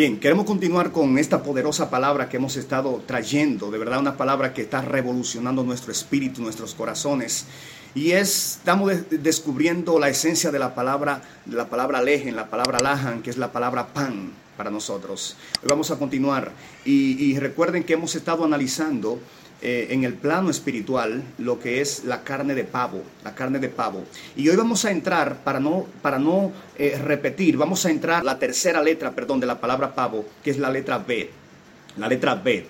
Bien, queremos continuar con esta poderosa palabra que hemos estado trayendo, de verdad una palabra que está revolucionando nuestro espíritu, nuestros corazones. Y es, estamos descubriendo la esencia de la palabra, de la palabra lejen, la palabra lajan, que es la palabra pan para nosotros. Hoy vamos a continuar. Y, y recuerden que hemos estado analizando eh, en el plano espiritual lo que es la carne de pavo, la carne de pavo. Y hoy vamos a entrar, para no, para no eh, repetir, vamos a entrar la tercera letra, perdón, de la palabra pavo, que es la letra B. La letra B.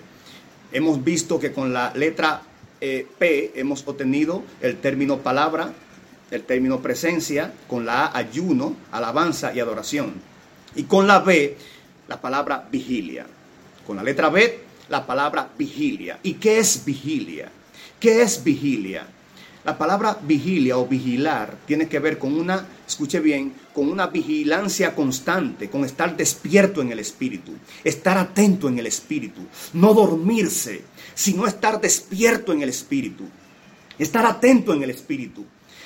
Hemos visto que con la letra eh, P hemos obtenido el término palabra, el término presencia, con la A ayuno, alabanza y adoración. Y con la B, la palabra vigilia. Con la letra B, la palabra vigilia. ¿Y qué es vigilia? ¿Qué es vigilia? La palabra vigilia o vigilar tiene que ver con una, escuche bien, con una vigilancia constante, con estar despierto en el espíritu, estar atento en el espíritu, no dormirse, sino estar despierto en el espíritu, estar atento en el espíritu.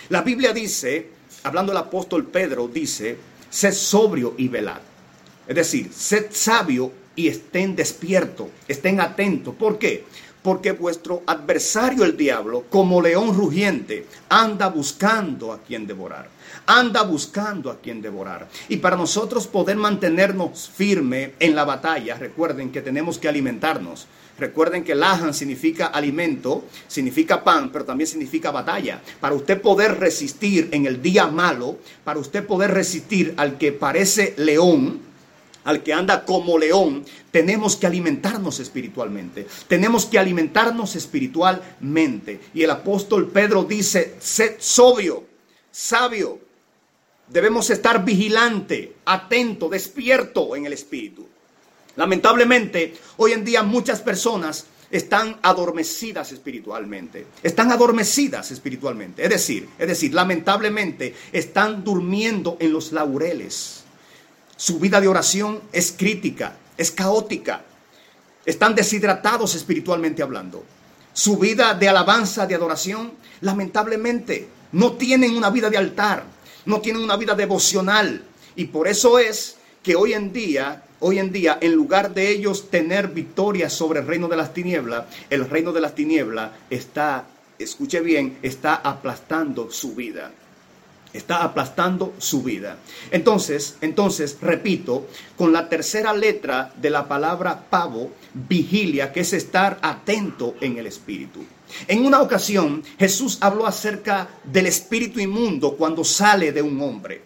La Biblia dice, hablando el apóstol Pedro, dice, sed sobrio y velad. Es decir, sed sabio y estén despiertos, estén atentos. ¿Por qué? Porque vuestro adversario el diablo, como león rugiente, anda buscando a quien devorar. Anda buscando a quien devorar. Y para nosotros poder mantenernos firme en la batalla, recuerden que tenemos que alimentarnos. Recuerden que lajan significa alimento, significa pan, pero también significa batalla. Para usted poder resistir en el día malo, para usted poder resistir al que parece león, al que anda como león, tenemos que alimentarnos espiritualmente. Tenemos que alimentarnos espiritualmente. Y el apóstol Pedro dice, sed sobrio, sabio. Debemos estar vigilante, atento, despierto en el espíritu. Lamentablemente, hoy en día muchas personas están adormecidas espiritualmente. Están adormecidas espiritualmente. Es decir, es decir, lamentablemente están durmiendo en los laureles su vida de oración es crítica, es caótica. Están deshidratados espiritualmente hablando. Su vida de alabanza, de adoración, lamentablemente, no tienen una vida de altar, no tienen una vida devocional. Y por eso es que hoy en día, hoy en día, en lugar de ellos tener victoria sobre el reino de las tinieblas, el reino de las tinieblas está, escuche bien, está aplastando su vida está aplastando su vida. Entonces, entonces, repito, con la tercera letra de la palabra pavo, vigilia, que es estar atento en el espíritu. En una ocasión, Jesús habló acerca del espíritu inmundo cuando sale de un hombre.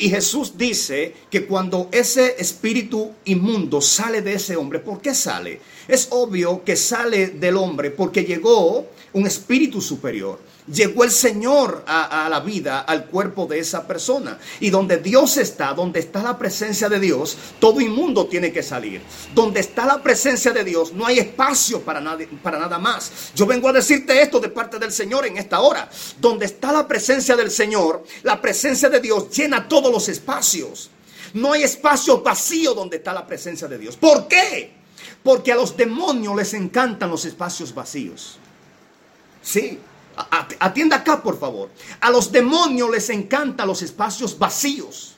Y Jesús dice que cuando ese espíritu inmundo sale de ese hombre, ¿por qué sale? Es obvio que sale del hombre porque llegó un espíritu superior llegó el Señor a, la vida, al cuerpo de esa persona. Y donde Dios está, donde está la presencia de Dios, todo inmundo tiene que salir. Donde está la presencia de Dios, no hay espacio para, para nada más. Yo vengo a decirte esto de parte del Señor en esta hora. Donde está la presencia del Señor, la presencia de Dios llena todos los espacios. No hay espacio vacío donde está la presencia de Dios. ¿Por qué? Porque a los demonios les encantan los espacios vacíos. Sí, Atienda acá, por favor. A los demonios les encantan los espacios vacíos.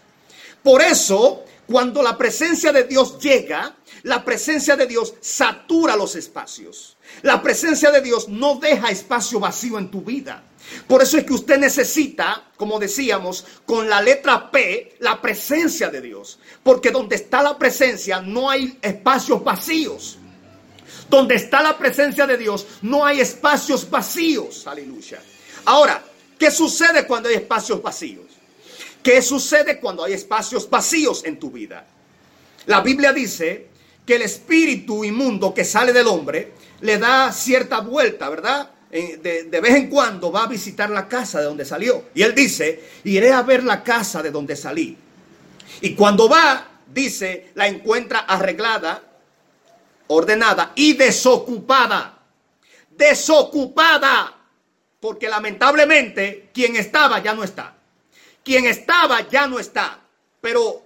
Por eso, cuando la presencia de Dios llega, la presencia de Dios satura los espacios. La presencia de Dios no deja espacio vacío en tu vida. Por eso es que usted necesita, como decíamos, con la letra P, la presencia de Dios. Porque donde está la presencia no hay espacios vacíos. Donde está la presencia de Dios, no hay espacios vacíos. Aleluya. Ahora, ¿qué sucede cuando hay espacios vacíos? ¿Qué sucede cuando hay espacios vacíos en tu vida? La Biblia dice que el espíritu inmundo que sale del hombre le da cierta vuelta, ¿verdad? De, de, vez en cuando va a visitar la casa de donde salió. Y él dice, iré a ver la casa de donde salí. Y cuando va, dice, la encuentra arreglada, ordenada y desocupada. Desocupada. Porque lamentablemente quien estaba ya no está. Quien estaba ya no está. Pero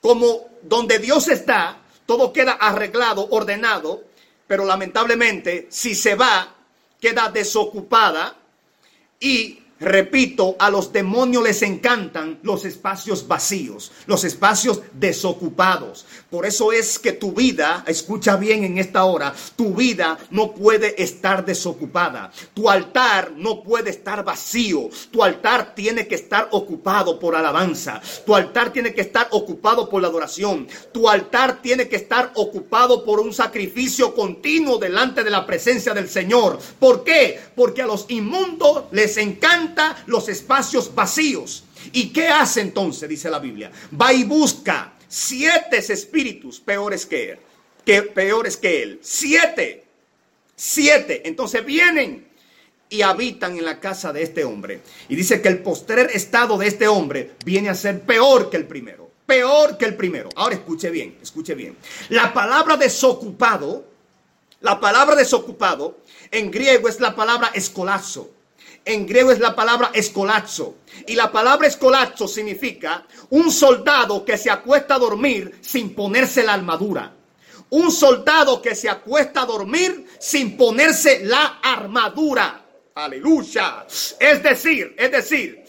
como donde Dios está, todo queda arreglado, ordenado. Pero lamentablemente si se va, queda desocupada. Y Repito, a los demonios les encantan los espacios vacíos, los espacios desocupados. Por eso es que tu vida, escucha bien en esta hora, tu vida no puede estar desocupada. Tu altar no puede estar vacío. Tu altar tiene que estar ocupado por alabanza. Tu altar tiene que estar ocupado por la adoración. Tu altar tiene que estar ocupado por un sacrificio continuo delante de la presencia del Señor. ¿Por qué? Porque a los inmundos les encanta los espacios vacíos. ¿Y qué hace entonces? Dice la Biblia. Va y busca siete espíritus peores que él. Que, peores que él. Siete. Siete. Entonces vienen y habitan en la casa de este hombre. Y dice que el postrer estado de este hombre viene a ser peor que el primero. Peor que el primero. Ahora escuche bien, escuche bien. La palabra desocupado, la palabra desocupado en griego es la palabra escolazo en griego es la palabra escolazo. Y la palabra escolazo significa un soldado que se acuesta a dormir sin ponerse la armadura. Un soldado que se acuesta a dormir sin ponerse la armadura. Aleluya. Es decir, es decir,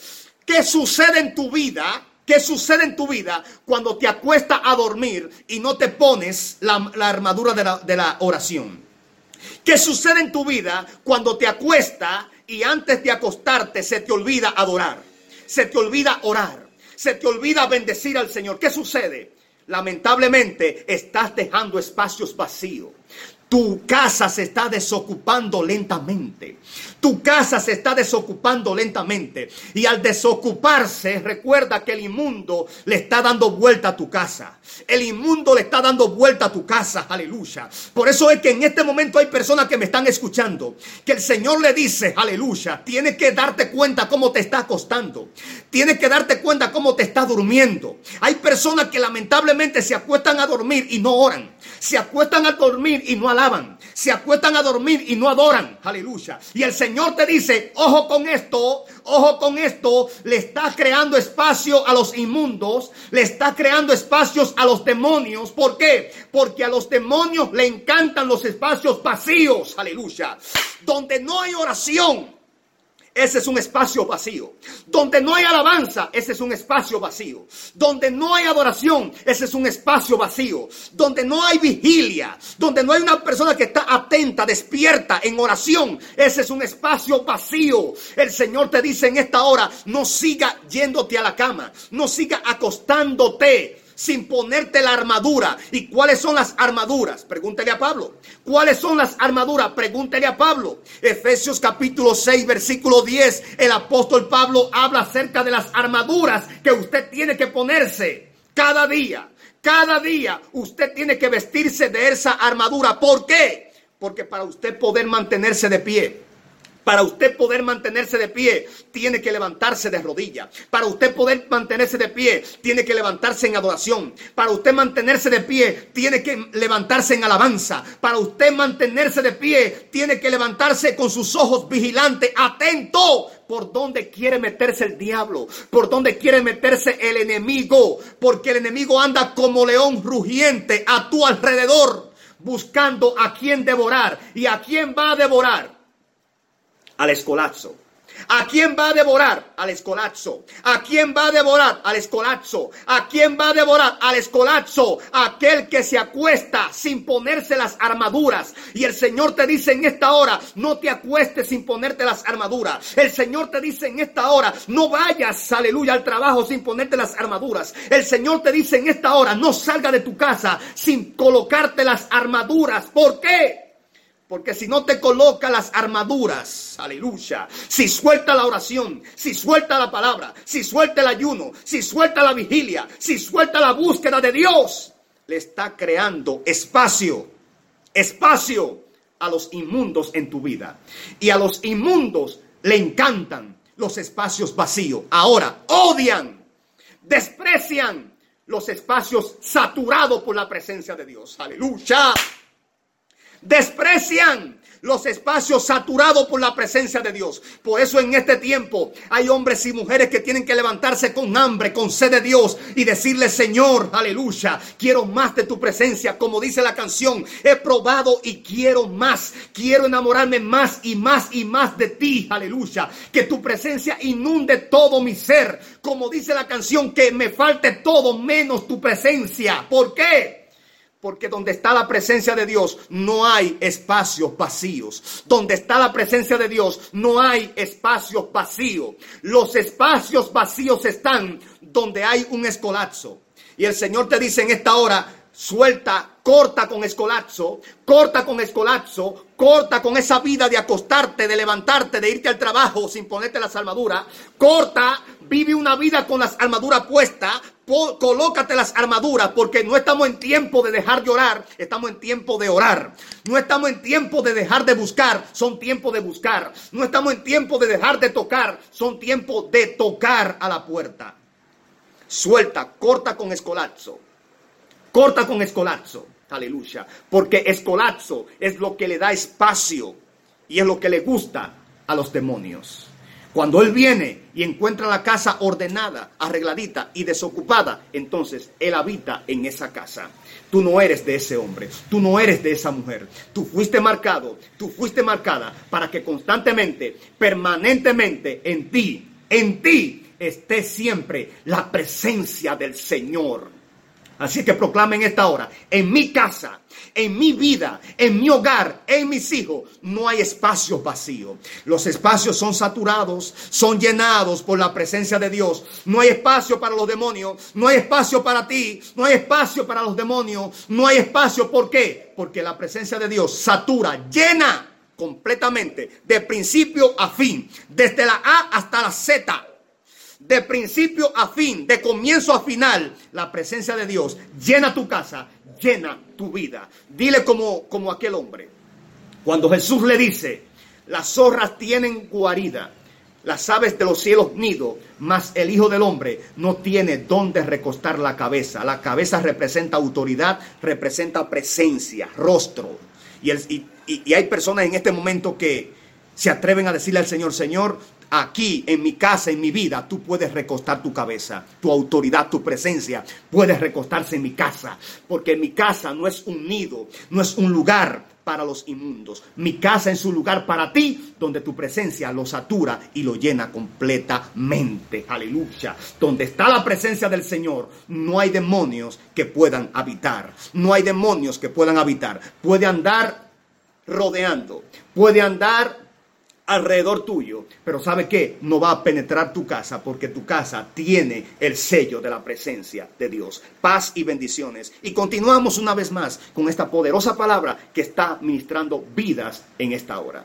¿qué sucede en tu vida? ¿Qué sucede en tu vida cuando te acuestas a dormir y no te pones la, armadura de la, de la oración? ¿Qué sucede en tu vida cuando te acuestas y antes de acostarte se te olvida adorar, se te olvida orar, se te olvida bendecir al Señor. ¿Qué sucede? Lamentablemente estás dejando espacios vacíos. Tu casa se está desocupando lentamente. Tu casa se está desocupando lentamente. Y al desocuparse, recuerda que el inmundo le está dando vuelta a tu casa. El inmundo le está dando vuelta a tu casa. Aleluya. Por eso es que en este momento hay personas que me están escuchando. Que el Señor le dice, aleluya, tienes que darte cuenta cómo te está acostando. Tienes que darte cuenta cómo te está durmiendo. Hay personas que lamentablemente se acuestan a dormir y no oran. Se acuestan a dormir y no alaban. Se acuestan a dormir y no adoran. Aleluya. Y el Señor te dice, ojo con esto, ojo con esto. Le está creando espacio a los inmundos. Le está creando espacios a los demonios. ¿Por qué? Porque a los demonios le encantan los espacios vacíos. Aleluya. Donde no hay oración ese es un espacio vacío. Donde no hay alabanza, ese es un espacio vacío. Donde no hay adoración, ese es un espacio vacío. Donde no hay vigilia, donde no hay una persona que está atenta, despierta en oración, ese es un espacio vacío. El Señor te dice en esta hora, no siga yéndote a la cama, no siga acostándote sin ponerte la armadura. ¿Y cuáles son las armaduras? Pregúntele a Pablo. ¿Cuáles son las armaduras? Pregúntele a Pablo. Efesios capítulo 6, versículo 10. El apóstol Pablo habla acerca de las armaduras que usted tiene que ponerse cada día. Cada día usted tiene que vestirse de esa armadura. ¿Por qué? Porque para usted poder mantenerse de pie, para usted poder mantenerse de pie, tiene que levantarse de rodillas. Para usted poder mantenerse de pie, tiene que levantarse en adoración. Para usted mantenerse de pie, tiene que levantarse en alabanza. Para usted mantenerse de pie, tiene que levantarse con sus ojos vigilantes, atento por dónde quiere meterse el diablo, por dónde quiere meterse el enemigo, porque el enemigo anda como león rugiente a tu alrededor, buscando a quién devorar y a quién va a devorar al escolazzo. ¿A quién va a devorar? Al escolazzo. ¿A quién va a devorar? Al escolazzo. ¿A quién va a devorar? Al escolazzo. Aquel que se acuesta sin ponerse las armaduras. Y el Señor te dice en esta hora, no te acuestes sin ponerte las armaduras. El Señor te dice en esta hora, no vayas, aleluya, al trabajo sin ponerte las armaduras. El Señor te dice en esta hora, no salga de tu casa sin colocarte las armaduras. ¿Por qué? Porque si no te coloca las armaduras, aleluya, si suelta la oración, si suelta la palabra, si suelta el ayuno, si suelta la vigilia, si suelta la búsqueda de Dios, le está creando espacio, espacio a los inmundos en tu vida. Y a los inmundos le encantan los espacios vacíos. Ahora, odian, desprecian los espacios saturados por la presencia de Dios. Aleluya. Desprecian los espacios saturados por la presencia de Dios. Por eso en este tiempo hay hombres y mujeres que tienen que levantarse con hambre, con sed de Dios y decirle, Señor, aleluya, quiero más de tu presencia. Como dice la canción, he probado y quiero más. Quiero enamorarme más y más y más de ti, aleluya. Que tu presencia inunde todo mi ser. Como dice la canción, que me falte todo menos tu presencia. ¿Por qué? Porque donde está la presencia de Dios no hay espacios vacíos. Donde está la presencia de Dios no hay espacios vacíos. Los espacios vacíos están donde hay un escolazzo. Y el Señor te dice en esta hora, suelta, corta con escolazzo, corta con escolazzo, corta con esa vida de acostarte, de levantarte, de irte al trabajo sin ponerte las armaduras, corta, vive una vida con las armaduras puestas, colócate las armaduras porque no estamos en tiempo de dejar de estamos en tiempo de orar. No estamos en tiempo de dejar de buscar, son tiempo de buscar. No estamos en tiempo de dejar de tocar, son tiempo de tocar a la puerta. Suelta, corta con escolazzo. Corta con escolazzo. Aleluya. Porque escolazzo es lo que le da espacio y es lo que le gusta a los demonios. Cuando Él viene y encuentra la casa ordenada, arregladita y desocupada, entonces Él habita en esa casa. Tú no eres de ese hombre, tú no eres de esa mujer. Tú fuiste marcado, tú fuiste marcada para que constantemente, permanentemente en ti, en ti esté siempre la presencia del Señor. Así que proclamen esta hora, en mi casa, en mi vida, en mi hogar, en mis hijos, no hay espacios vacíos. Los espacios son saturados, son llenados por la presencia de Dios. No hay espacio para los demonios, no hay espacio para ti, no hay espacio para los demonios, no hay espacio. ¿Por qué? Porque la presencia de Dios satura, llena completamente, de principio a fin, desde la A hasta la Z de principio a fin, de comienzo a final, la presencia de Dios llena tu casa, llena tu vida. Dile como, como aquel hombre, cuando Jesús le dice, las zorras tienen guarida, las aves de los cielos nido, mas el Hijo del Hombre no tiene dónde recostar la cabeza. La cabeza representa autoridad, representa presencia, rostro. Y, y hay personas en este momento que se atreven a decirle al Señor, Señor, aquí, en mi casa, en mi vida, tú puedes recostar tu cabeza, tu autoridad, tu presencia, puedes recostarse en mi casa, porque mi casa no es un nido, no es un lugar para los inmundos. Mi casa es un lugar para ti, donde tu presencia lo satura y lo llena completamente. Aleluya. Donde está la presencia del Señor, no hay demonios que puedan habitar. No hay demonios que puedan habitar. Puede andar rodeando, puede andar alrededor tuyo, pero ¿sabe qué? No va a penetrar tu casa porque tu casa tiene el sello de la presencia de Dios. Paz y bendiciones. Y continuamos una vez más con esta poderosa palabra que está ministrando vidas en esta hora.